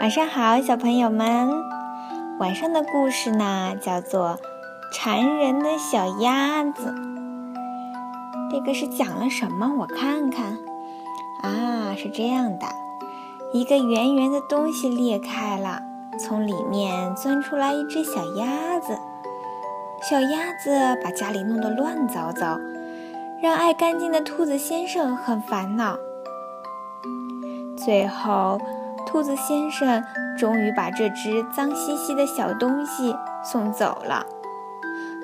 晚上好，小朋友们。晚上的故事呢，叫做《馋人的小鸭子》。这个是讲了什么？我看看。啊，是这样的：一个圆圆的东西裂开了，从里面钻出来一只小鸭子。小鸭子把家里弄得乱糟糟，让爱干净的兔子先生很烦恼。最后。兔子先生终于把这只脏兮兮的小东西送走了，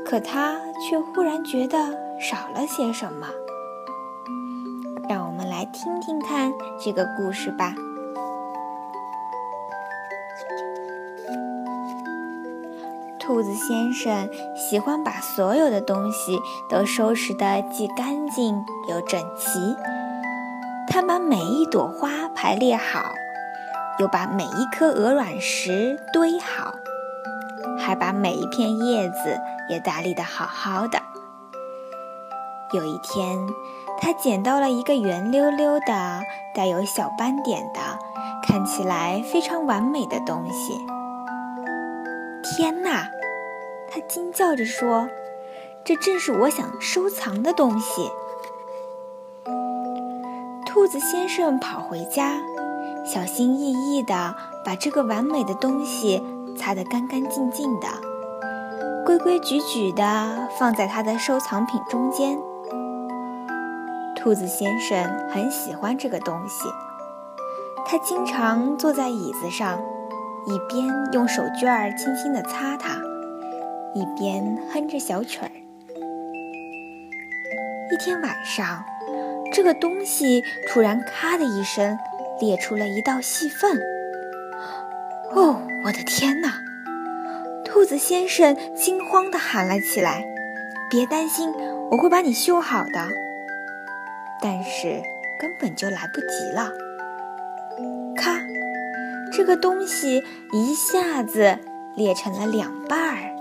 可他却忽然觉得少了些什么。让我们来听听看这个故事吧。兔子先生喜欢把所有的东西都收拾得既干净又整齐，他把每一朵花排列好。又把每一颗鹅卵石堆好，还把每一片叶子也打理得好好的。有一天，他捡到了一个圆溜溜的、带有小斑点的、看起来非常完美的东西。天哪！他惊叫着说：“这正是我想收藏的东西。”兔子先生跑回家。小心翼翼地把这个完美的东西擦得干干净净的，规规矩矩地放在他的收藏品中间。兔子先生很喜欢这个东西，他经常坐在椅子上，一边用手绢轻轻地擦它，一边哼着小曲儿。一天晚上，这个东西突然“咔”的一声。裂出了一道细缝。哦，我的天哪！兔子先生惊慌地喊了起来：“别担心，我会把你修好的。”但是根本就来不及了。咔！这个东西一下子裂成了两半儿，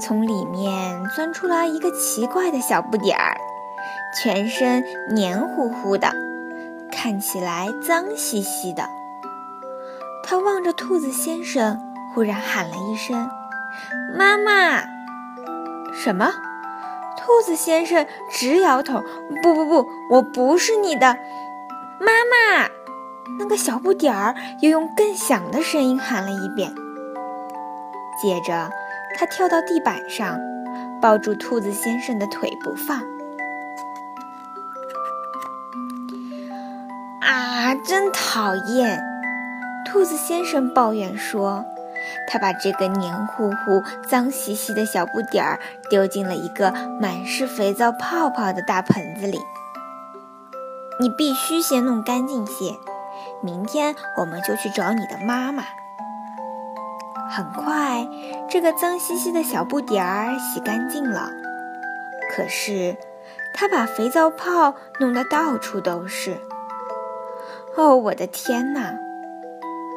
从里面钻出来一个奇怪的小不点儿。全身黏糊糊的，看起来脏兮兮的。他望着兔子先生，忽然喊了一声：“妈妈！”什么？兔子先生直摇头：“不不不，我不是你的妈妈。”那个小不点儿又用更响的声音喊了一遍。接着，他跳到地板上，抱住兔子先生的腿不放。啊真讨厌！兔子先生抱怨说：“他把这个黏糊糊、脏兮兮的小不点儿丢进了一个满是肥皂泡泡的大盆子里。你必须先弄干净些，明天我们就去找你的妈妈。”很快，这个脏兮兮的小不点儿洗干净了，可是他把肥皂泡弄得到处都是。哦，我的天哪！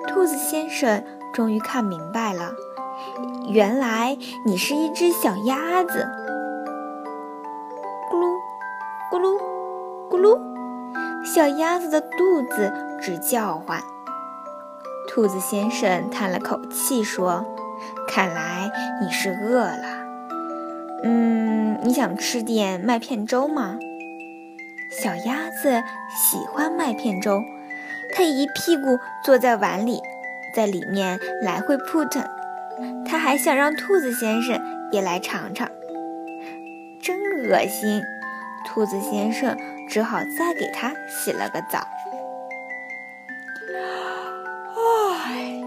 兔子先生终于看明白了，原来你是一只小鸭子。咕噜，咕噜，咕噜，小鸭子的肚子直叫唤。兔子先生叹了口气说：“看来你是饿了。嗯，你想吃点麦片粥吗？”小鸭子喜欢麦片粥。他一屁股坐在碗里，在里面来回扑腾。他还想让兔子先生也来尝尝，真恶心！兔子先生只好再给他洗了个澡。唉，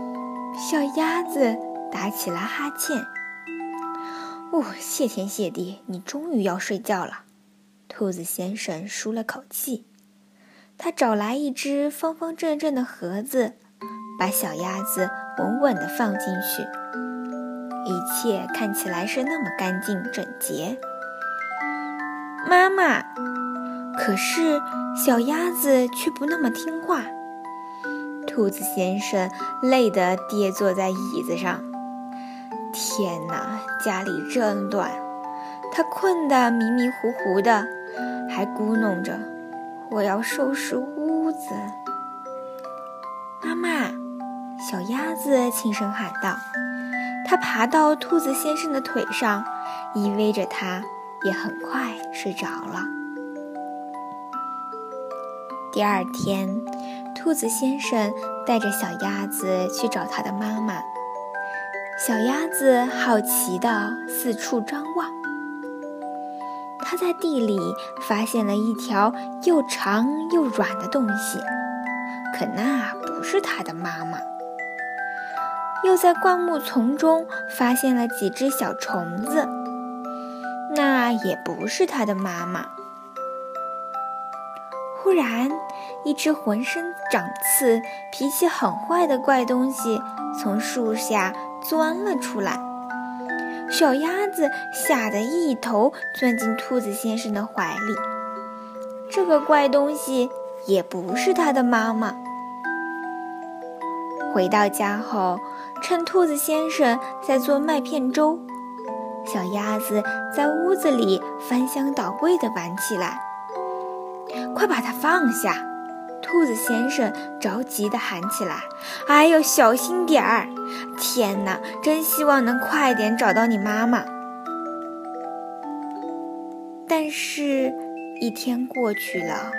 小鸭子打起了哈欠。哦，谢天谢地，你终于要睡觉了。兔子先生舒了口气。他找来一只方方正正的盒子，把小鸭子稳稳地放进去。一切看起来是那么干净整洁。妈妈，可是小鸭子却不那么听话。兔子先生累得跌坐在椅子上。天哪，家里真乱！他困得迷迷糊糊的，还咕哝着。我要收拾屋子。”妈妈，小鸭子轻声喊道。它爬到兔子先生的腿上，依偎着它，也很快睡着了。第二天，兔子先生带着小鸭子去找它的妈妈。小鸭子好奇地四处张望，他在地里发现了一条又长又软的东西，可那不是他的妈妈。又在灌木丛中发现了几只小虫子，那也不是他的妈妈。忽然，一只浑身长刺、脾气很坏的怪东西从树下钻了出来，小鸭子吓得一头钻进兔子先生的怀里。这个怪东西也不是它的妈妈。回到家后。趁兔子先生在做麦片粥，小鸭子在屋子里翻箱倒柜地玩起来。快把它放下！兔子先生着急地喊起来：“哎呦，小心点儿！天哪，真希望能快点找到你妈妈。”但是，一天过去了，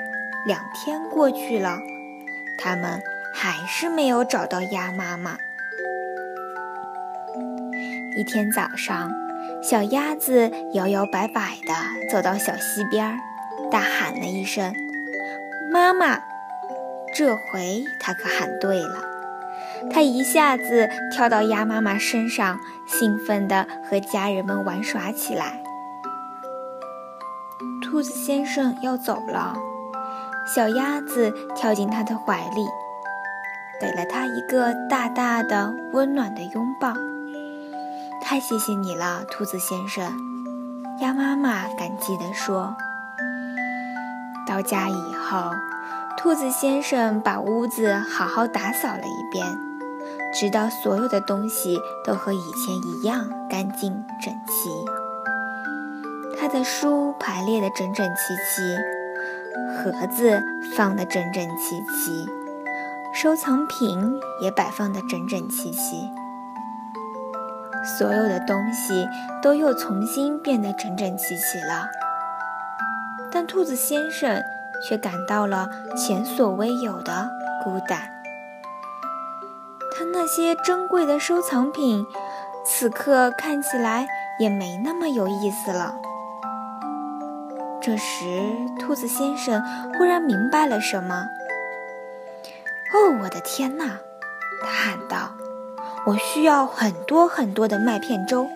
两天过去了，他们还是没有找到鸭妈妈。一天早上，小鸭子摇摇摆摆地走到小溪边，大喊了一声：“妈妈！”这回它可喊对了，它一下子跳到鸭妈妈身上，兴奋地和家人们玩耍起来。兔子先生要走了，小鸭子跳进他的怀里，给了他一个大大的、温暖的拥抱。太谢谢你了，兔子先生。鸭妈妈感激地说。到家以后，兔子先生把屋子好好打扫了一遍，直到所有的东西都和以前一样干净整齐。他的书排列得整整齐齐，盒子放得整整齐齐，收藏品也摆放得整整齐齐。所有的东西都又重新变得整整齐齐了，但兔子先生却感到了前所未有的孤单。他那些珍贵的收藏品，此刻看起来也没那么有意思了。这时，兔子先生忽然明白了什么。“哦，我的天哪！”他喊道。我需要很多很多的麦片粥。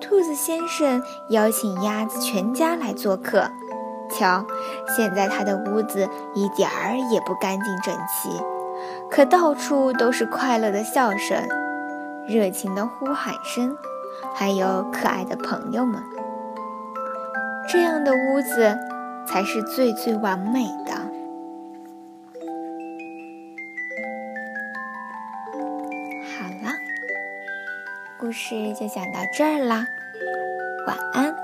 兔子先生邀请鸭子全家来做客。瞧，现在他的屋子一点儿也不干净整齐，可到处都是快乐的笑声、热情的呼喊声，还有可爱的朋友们。这样的屋子才是最最完美的。故事就讲到这儿啦，晚安。